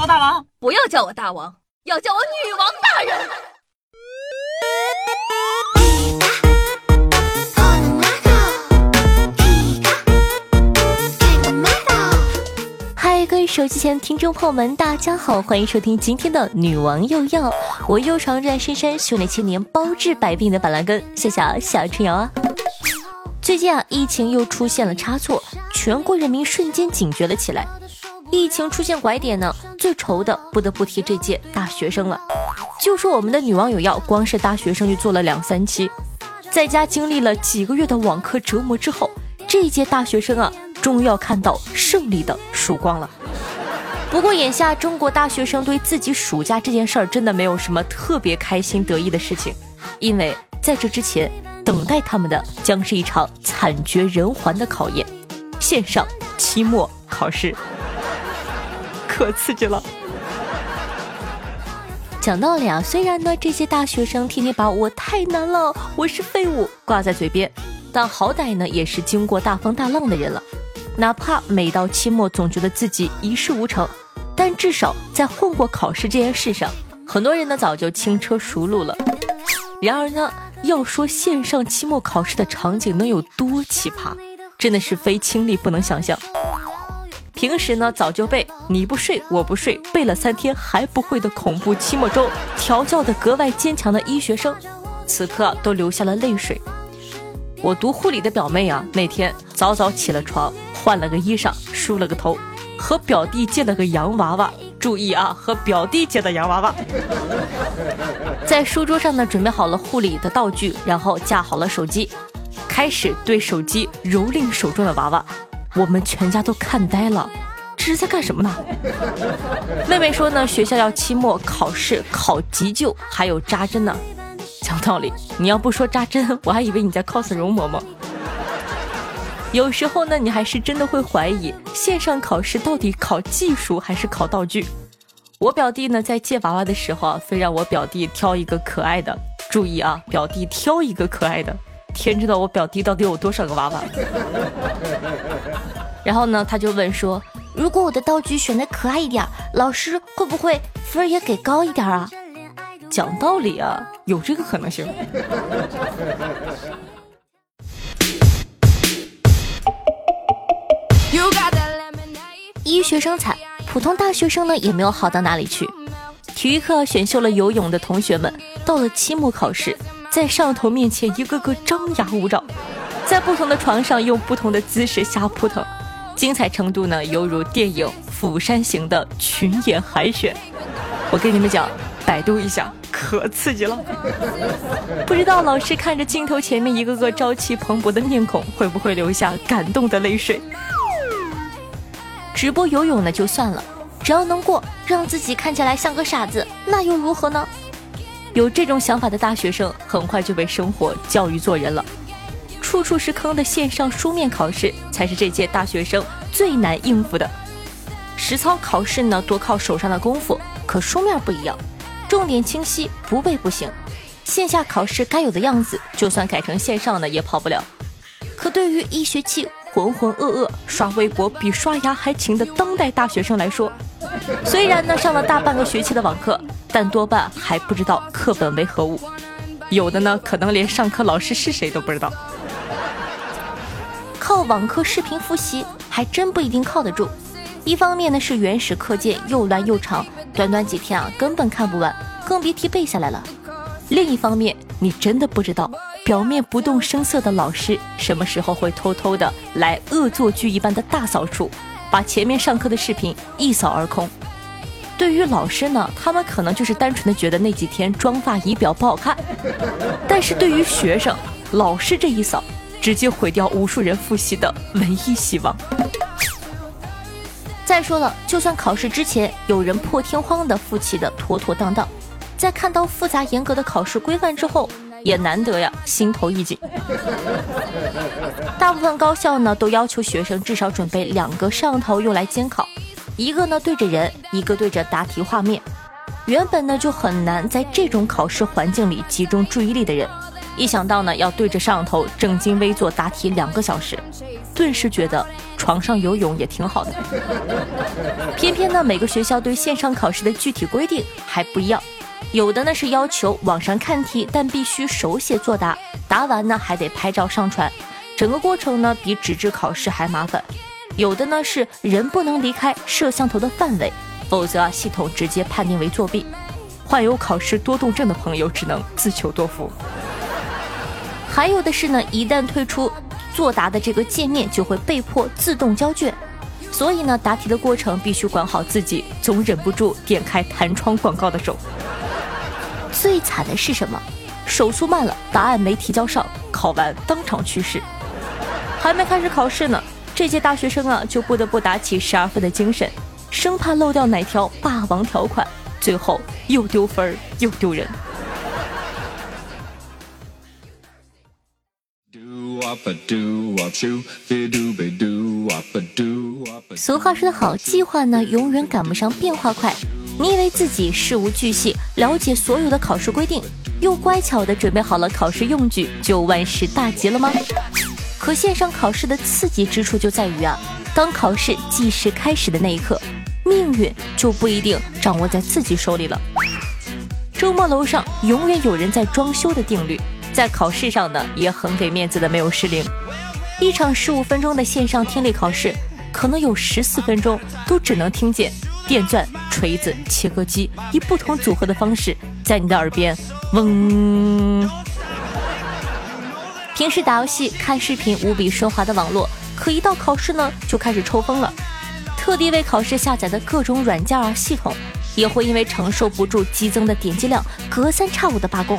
我大王，不要叫我大王，要叫我女王大人。嗨，各位手机前听众朋友们，大家好，欢迎收听今天的女王又要，我又常在深山修炼千年，包治百病的板蓝根，谢谢小春瑶啊。最近啊，疫情又出现了差错，全国人民瞬间警觉了起来。疫情出现拐点呢，最愁的不得不提这届大学生了。就说我们的女网友要，光是大学生就做了两三期，在家经历了几个月的网课折磨之后，这一届大学生啊，终于要看到胜利的曙光了。不过眼下中国大学生对自己暑假这件事儿真的没有什么特别开心得意的事情，因为在这之前。等待他们的将是一场惨绝人寰的考验，线上期末考试，可刺激了。讲道理啊，虽然呢这些大学生天天把我太难了，我是废物挂在嘴边，但好歹呢也是经过大风大浪的人了。哪怕每到期末总觉得自己一事无成，但至少在混过考试这件事上，很多人呢早就轻车熟路了。然而呢。要说线上期末考试的场景能有多奇葩，真的是非亲历不能想象。平时呢早就背你不睡我不睡，背了三天还不会的恐怖期末周，调教的格外坚强的医学生，此刻都流下了泪水。我读护理的表妹啊，那天早早起了床，换了个衣裳，梳了个头，和表弟借了个洋娃娃。注意啊，和表弟借的洋娃娃，在书桌上呢，准备好了护理的道具，然后架好了手机，开始对手机蹂躏手中的娃娃。我们全家都看呆了，这是在干什么呢？妹妹说呢，学校要期末考试考急救，还有扎针呢。讲道理，你要不说扎针，我还以为你在 cos 容嬷嬷。有时候呢，你还是真的会怀疑线上考试到底考技术还是考道具。我表弟呢，在借娃娃的时候啊，非让我表弟挑一个可爱的。注意啊，表弟挑一个可爱的，天知道我表弟到底有多少个娃娃。然后呢，他就问说：“如果我的道具选的可爱一点，老师会不会分也给高一点啊？”讲道理啊，有这个可能性。医学生惨，普通大学生呢也没有好到哪里去。体育课选修了游泳的同学们，到了期末考试，在上头面前一个个张牙舞爪，在不同的床上用不同的姿势瞎扑腾，精彩程度呢犹如电影《釜山行》的群演海选。我跟你们讲，百度一下，可刺激了。不知道老师看着镜头前面一个个朝气蓬勃的面孔，会不会流下感动的泪水？直播游泳呢就算了，只要能过，让自己看起来像个傻子，那又如何呢？有这种想法的大学生，很快就被生活教育做人了。处处是坑的线上书面考试，才是这届大学生最难应付的。实操考试呢，多靠手上的功夫，可书面不一样，重点清晰，不背不行。线下考试该有的样子，就算改成线上呢，也跑不了。可对于一学期。浑浑噩噩刷微博比刷牙还勤的当代大学生来说，虽然呢上了大半个学期的网课，但多半还不知道课本为何物，有的呢可能连上课老师是谁都不知道。靠网课视频复习还真不一定靠得住，一方面呢是原始课件又乱又长，短短几天啊根本看不完，更别提背下来了；另一方面你真的不知道。表面不动声色的老师，什么时候会偷偷的来恶作剧一般的大扫除，把前面上课的视频一扫而空？对于老师呢，他们可能就是单纯的觉得那几天妆发仪表不好看；但是对于学生，老师这一扫，直接毁掉无数人复习的唯一希望。再说了，就算考试之前有人破天荒的复习的妥妥当当，在看到复杂严格的考试规范之后。也难得呀，心头一紧。大部分高校呢都要求学生至少准备两个摄像头用来监考，一个呢对着人，一个对着答题画面。原本呢就很难在这种考试环境里集中注意力的人，一想到呢要对着摄像头正襟危坐答题两个小时，顿时觉得床上游泳也挺好的。偏偏呢每个学校对线上考试的具体规定还不一样，有的呢是要求网上看题，但必须手写作答，答完呢还得拍照上传，整个过程呢比纸质考试还麻烦。有的呢是人不能离开摄像头的范围，否则啊系统直接判定为作弊。患有考试多动症的朋友只能自求多福。还有的是呢，一旦退出作答的这个界面，就会被迫自动交卷。所以呢，答题的过程必须管好自己总忍不住点开弹窗广告的手。最惨的是什么？手速慢了，答案没提交上，考完当场去世。还没开始考试呢，这届大学生啊就不得不打起十二分的精神，生怕漏掉哪条霸王条款，最后又丢分又丢人。俗话说得好，计划呢永远赶不上变化快。你以为自己事无巨细，了解所有的考试规定，又乖巧的准备好了考试用具，就万事大吉了吗？可线上考试的刺激之处就在于啊，当考试计时开始的那一刻，命运就不一定掌握在自己手里了。周末楼上永远有人在装修的定律。在考试上呢，也很给面子的没有失灵。一场十五分钟的线上听力考试，可能有十四分钟都只能听见电钻、锤子、切割机以不同组合的方式在你的耳边嗡。平时打游戏、看视频无比奢华的网络，可一到考试呢就开始抽风了。特地为考试下载的各种软件啊系统，也会因为承受不住激增的点击量，隔三差五的罢工。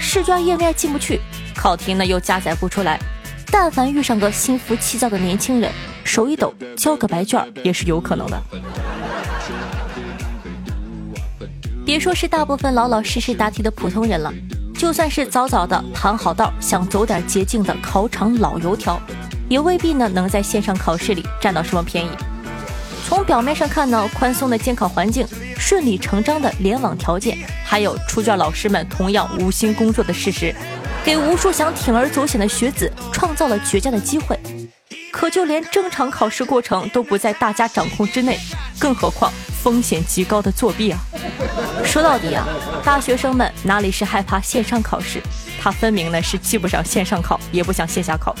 试卷页面进不去，考题呢又加载不出来。但凡遇上个心浮气躁的年轻人，手一抖交个白卷也是有可能的。别说是大部分老老实实答题的普通人了，就算是早早的谈好道想走点捷径的考场老油条，也未必呢能在线上考试里占到什么便宜。从表面上看呢，宽松的监考环境。顺理成章的联网条件，还有出卷老师们同样无心工作的事实，给无数想铤而走险的学子创造了绝佳的机会。可就连正常考试过程都不在大家掌控之内，更何况风险极高的作弊啊！说到底啊，大学生们哪里是害怕线上考试，他分明呢是既不想线上考，也不想线下考。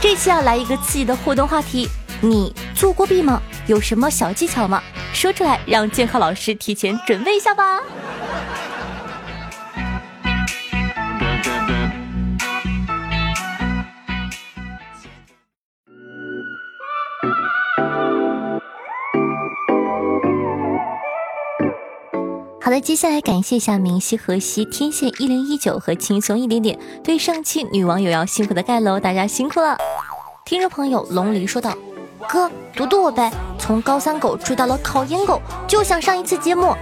这期要来一个刺激的互动话题：你做过弊吗？有什么小技巧吗？说出来，让监考老师提前准备一下吧。好的，接下来感谢一下明熙、河西、天线一零一九和轻松一点点对上期女网友要辛苦的盖楼，大家辛苦了。听众朋友龙离说道。哥，读读我呗！从高三狗追到了考研狗，就想上一次节目。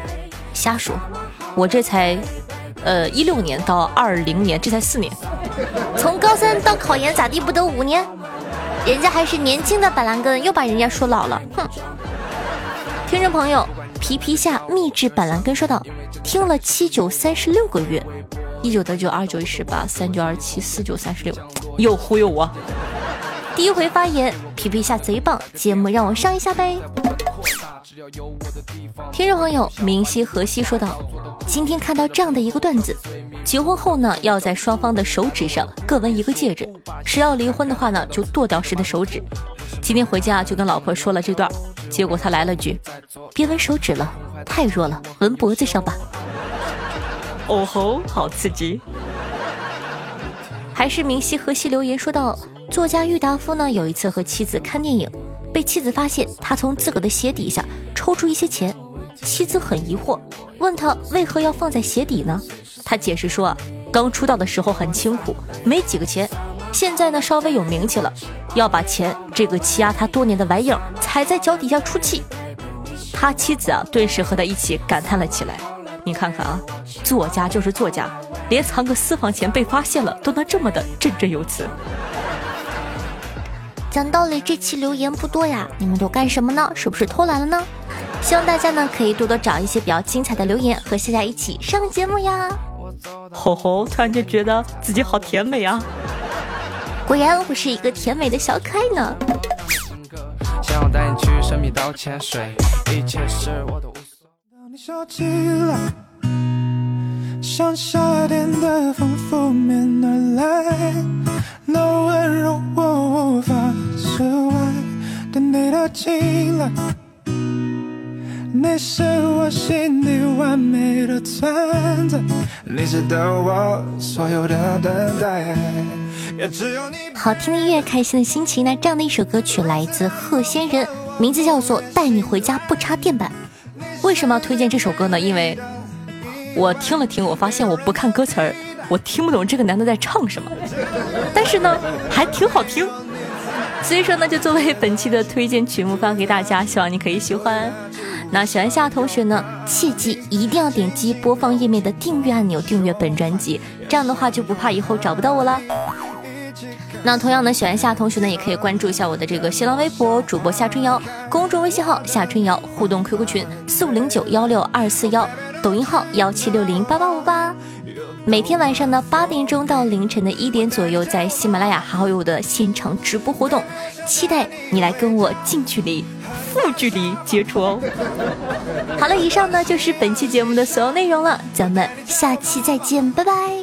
瞎说，我这才，呃，一六年到二零年，这才四年。从高三到考研咋地不得五年？人家还是年轻的板蓝根，又把人家说老了。哼！听众朋友，皮皮下秘制板蓝根说道：听了七九三十六个月，一九得九，二九一十八，三九二七，四九三十六，又忽悠我。第一回发言，皮皮虾贼棒，节目让我上一下呗。听众朋友明熙河西说道：“今天看到这样的一个段子，结婚后呢，要在双方的手指上各纹一个戒指，谁要离婚的话呢，就剁掉谁的手指。今天回家就跟老婆说了这段，结果他来了句：别纹手指了，太弱了，纹脖子上吧。哦吼，好刺激！还是明熙河西留言说道。作家郁达夫呢，有一次和妻子看电影，被妻子发现他从自个的鞋底下抽出一些钱。妻子很疑惑，问他为何要放在鞋底呢？他解释说，刚出道的时候很清苦，没几个钱，现在呢稍微有名气了，要把钱这个欺压他多年的玩意儿踩在脚底下出气。他妻子啊，顿时和他一起感叹了起来。你看看啊，作家就是作家，连藏个私房钱被发现了都能这么的振振有词。讲道理，这期留言不多呀，你们都干什么呢？是不是偷懒了呢？希望大家呢可以多多找一些比较精彩的留言，和夏夏一起上节目呀。吼吼，突然就觉得自己好甜美啊！果然我是一个甜美的小可爱呢。像夏天的风拂面而来，那温柔我无法释怀，对你的青睐，你是我心底完美的存在，你值得我所有的等待。好听的音乐，开心的心情。那这样的一首歌曲来自贺仙人，名字叫做《带你回家不插电版》。为什么要推荐这首歌呢？因为。我听了听，我发现我不看歌词儿，我听不懂这个男的在唱什么，但是呢，还挺好听，所以说呢，就作为本期的推荐曲目发给大家，希望你可以喜欢。那喜欢夏同学呢，切记一定要点击播放页面的订阅按钮，订阅本专辑，这样的话就不怕以后找不到我了。那同样呢，喜欢夏同学呢，也可以关注一下我的这个新浪微博主播夏春瑶，公众微信号夏春瑶，互动 QQ 群四五零九幺六二四幺。抖音号幺七六零八八五八，每天晚上呢八点钟到凌晨的一点左右，在喜马拉雅好友的现场直播活动，期待你来跟我近距离、负距离接触哦。好了，以上呢就是本期节目的所有内容了，咱们下期再见，拜拜。